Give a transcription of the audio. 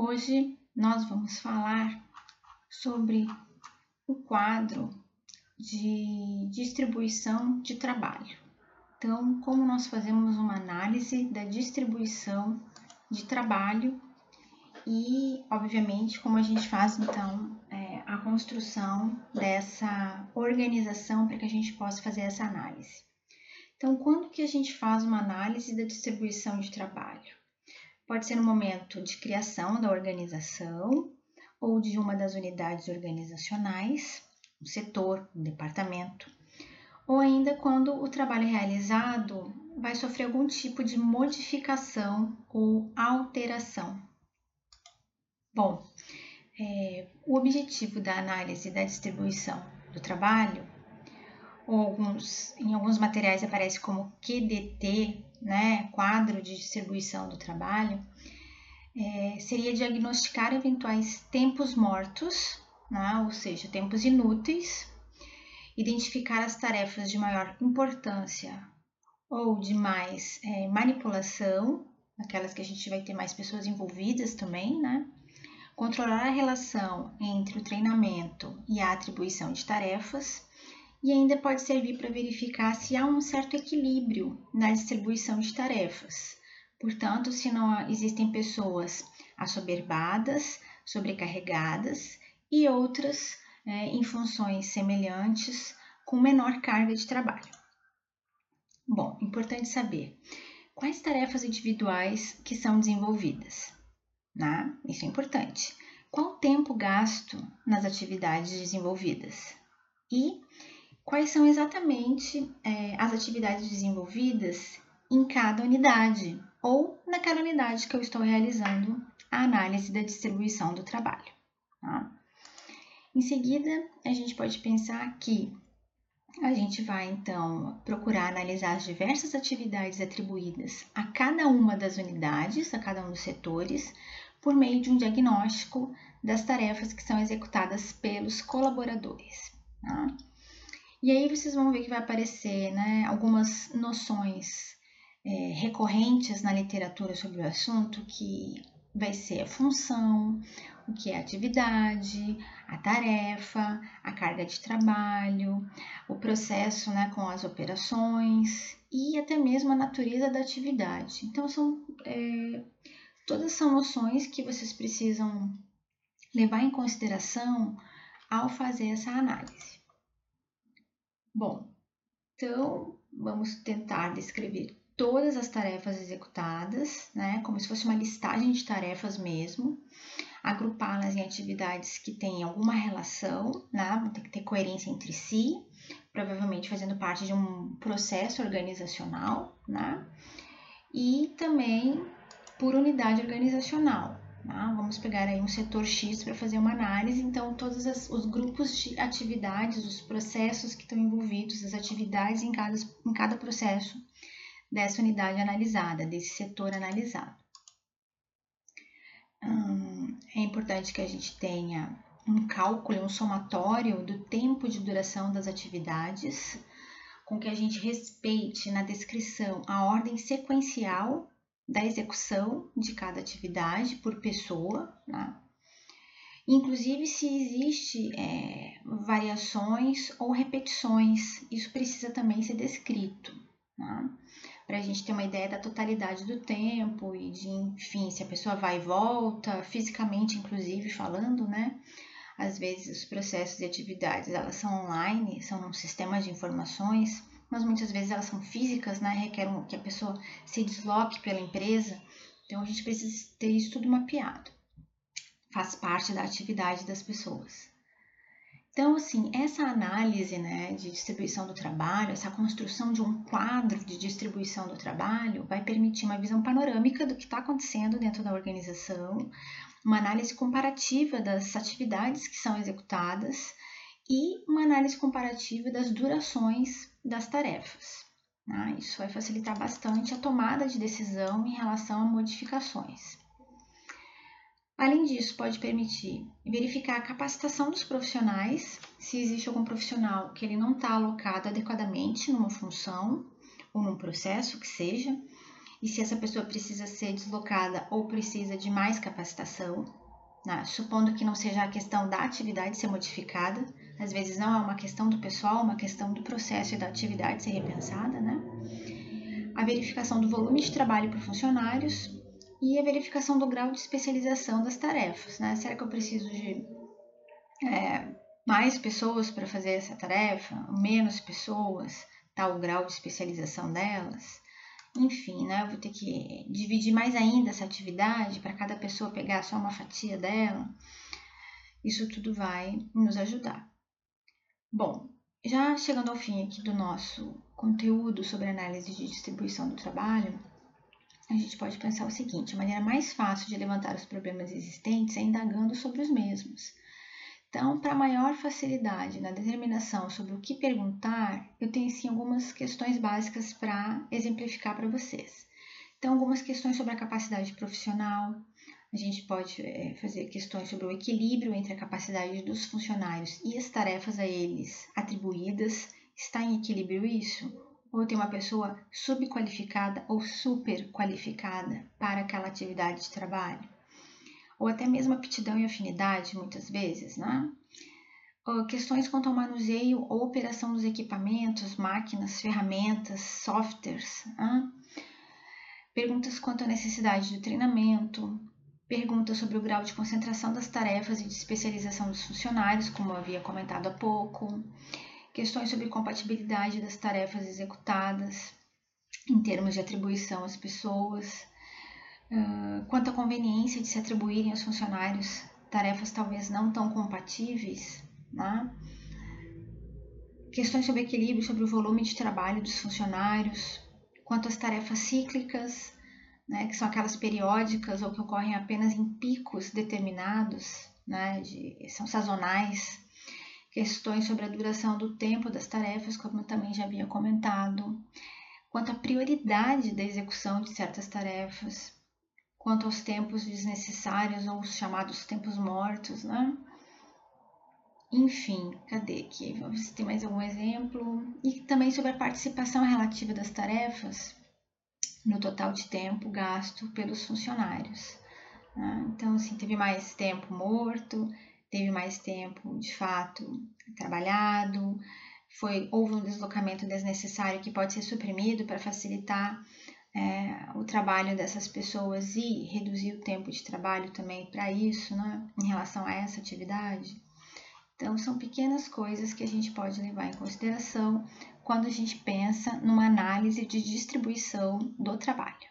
Hoje nós vamos falar sobre o quadro de distribuição de trabalho. Então, como nós fazemos uma análise da distribuição de trabalho e, obviamente, como a gente faz então é, a construção dessa organização para que a gente possa fazer essa análise. Então, quando que a gente faz uma análise da distribuição de trabalho? Pode ser no momento de criação da organização ou de uma das unidades organizacionais, um setor, um departamento, ou ainda quando o trabalho realizado vai sofrer algum tipo de modificação ou alteração. Bom, é, o objetivo da análise da distribuição do trabalho, ou alguns, em alguns materiais aparece como QDT, né, quadro de distribuição do trabalho, é, seria diagnosticar eventuais tempos mortos, né, ou seja, tempos inúteis, identificar as tarefas de maior importância ou de mais é, manipulação, aquelas que a gente vai ter mais pessoas envolvidas também, né? Controlar a relação entre o treinamento e a atribuição de tarefas, e ainda pode servir para verificar se há um certo equilíbrio na distribuição de tarefas. Portanto, se não existem pessoas assoberbadas, sobrecarregadas e outras é, em funções semelhantes com menor carga de trabalho. Bom, importante saber quais tarefas individuais que são desenvolvidas. Né? Isso é importante. Qual o tempo gasto nas atividades desenvolvidas? E quais são exatamente é, as atividades desenvolvidas em cada unidade ou naquela unidade que eu estou realizando a análise da distribuição do trabalho. Tá? Em seguida, a gente pode pensar que a gente vai então procurar analisar as diversas atividades atribuídas a cada uma das unidades, a cada um dos setores, por meio de um diagnóstico das tarefas que são executadas pelos colaboradores. Tá? E aí vocês vão ver que vai aparecer né, algumas noções é, recorrentes na literatura sobre o assunto, que vai ser a função, o que é a atividade, a tarefa, a carga de trabalho, o processo né, com as operações e até mesmo a natureza da atividade. Então, são, é, todas são noções que vocês precisam levar em consideração ao fazer essa análise. Bom, então vamos tentar descrever todas as tarefas executadas, né, como se fosse uma listagem de tarefas mesmo, agrupá-las em atividades que têm alguma relação, né, vão ter que ter coerência entre si, provavelmente fazendo parte de um processo organizacional, né, e também por unidade organizacional, Tá? Vamos pegar aí um setor X para fazer uma análise, então todos as, os grupos de atividades, os processos que estão envolvidos, as atividades em cada, em cada processo dessa unidade analisada, desse setor analisado. Hum, é importante que a gente tenha um cálculo, um somatório do tempo de duração das atividades, com que a gente respeite na descrição a ordem sequencial da execução de cada atividade por pessoa, né? inclusive se existe é, variações ou repetições, isso precisa também ser descrito, né? para a gente ter uma ideia da totalidade do tempo e de, enfim, se a pessoa vai e volta, fisicamente inclusive falando, né? Às vezes os processos e atividades elas são online, são num sistema de informações, mas muitas vezes elas são físicas, né? Requerem que a pessoa se desloque pela empresa. Então a gente precisa ter isso tudo mapeado. Faz parte da atividade das pessoas. Então, assim, essa análise né, de distribuição do trabalho, essa construção de um quadro de distribuição do trabalho, vai permitir uma visão panorâmica do que está acontecendo dentro da organização, uma análise comparativa das atividades que são executadas e uma análise comparativa das durações das tarefas. Né? Isso vai facilitar bastante a tomada de decisão em relação a modificações. Além disso, pode permitir verificar a capacitação dos profissionais, se existe algum profissional que ele não está alocado adequadamente numa função ou num processo que seja, e se essa pessoa precisa ser deslocada ou precisa de mais capacitação, né? supondo que não seja a questão da atividade ser modificada, às vezes não é uma questão do pessoal, é uma questão do processo e da atividade ser repensada, né? A verificação do volume de trabalho por funcionários e a verificação do grau de especialização das tarefas, né? Será que eu preciso de é, mais pessoas para fazer essa tarefa, menos pessoas, tal o grau de especialização delas? Enfim, né? Eu vou ter que dividir mais ainda essa atividade para cada pessoa pegar só uma fatia dela. Isso tudo vai nos ajudar. Bom, já chegando ao fim aqui do nosso conteúdo sobre análise de distribuição do trabalho, a gente pode pensar o seguinte: a maneira mais fácil de levantar os problemas existentes é indagando sobre os mesmos. Então, para maior facilidade na determinação sobre o que perguntar, eu tenho sim algumas questões básicas para exemplificar para vocês. Então, algumas questões sobre a capacidade profissional, a gente pode é, fazer questões sobre o equilíbrio entre a capacidade dos funcionários e as tarefas a eles atribuídas. Está em equilíbrio isso? Ou tem uma pessoa subqualificada ou superqualificada para aquela atividade de trabalho? ou até mesmo aptidão e afinidade, muitas vezes, né? Questões quanto ao manuseio ou operação dos equipamentos, máquinas, ferramentas, softwares. Né? Perguntas quanto à necessidade de treinamento, perguntas sobre o grau de concentração das tarefas e de especialização dos funcionários, como eu havia comentado há pouco, questões sobre compatibilidade das tarefas executadas em termos de atribuição às pessoas, quanto à conveniência de se atribuírem aos funcionários tarefas talvez não tão compatíveis, né? questões sobre equilíbrio, sobre o volume de trabalho dos funcionários, quanto às tarefas cíclicas, né, que são aquelas periódicas ou que ocorrem apenas em picos determinados, né, de, são sazonais, questões sobre a duração do tempo das tarefas, como eu também já havia comentado, quanto à prioridade da execução de certas tarefas, quanto aos tempos desnecessários ou os chamados tempos mortos, né? Enfim, cadê aqui? Vamos ver se tem mais algum exemplo. E também sobre a participação relativa das tarefas no total de tempo gasto pelos funcionários. Né? Então, assim, teve mais tempo morto, teve mais tempo de fato trabalhado, foi, houve um deslocamento desnecessário que pode ser suprimido para facilitar é, o trabalho dessas pessoas e reduzir o tempo de trabalho também para isso, né, em relação a essa atividade. Então, são pequenas coisas que a gente pode levar em consideração quando a gente pensa numa análise de distribuição do trabalho.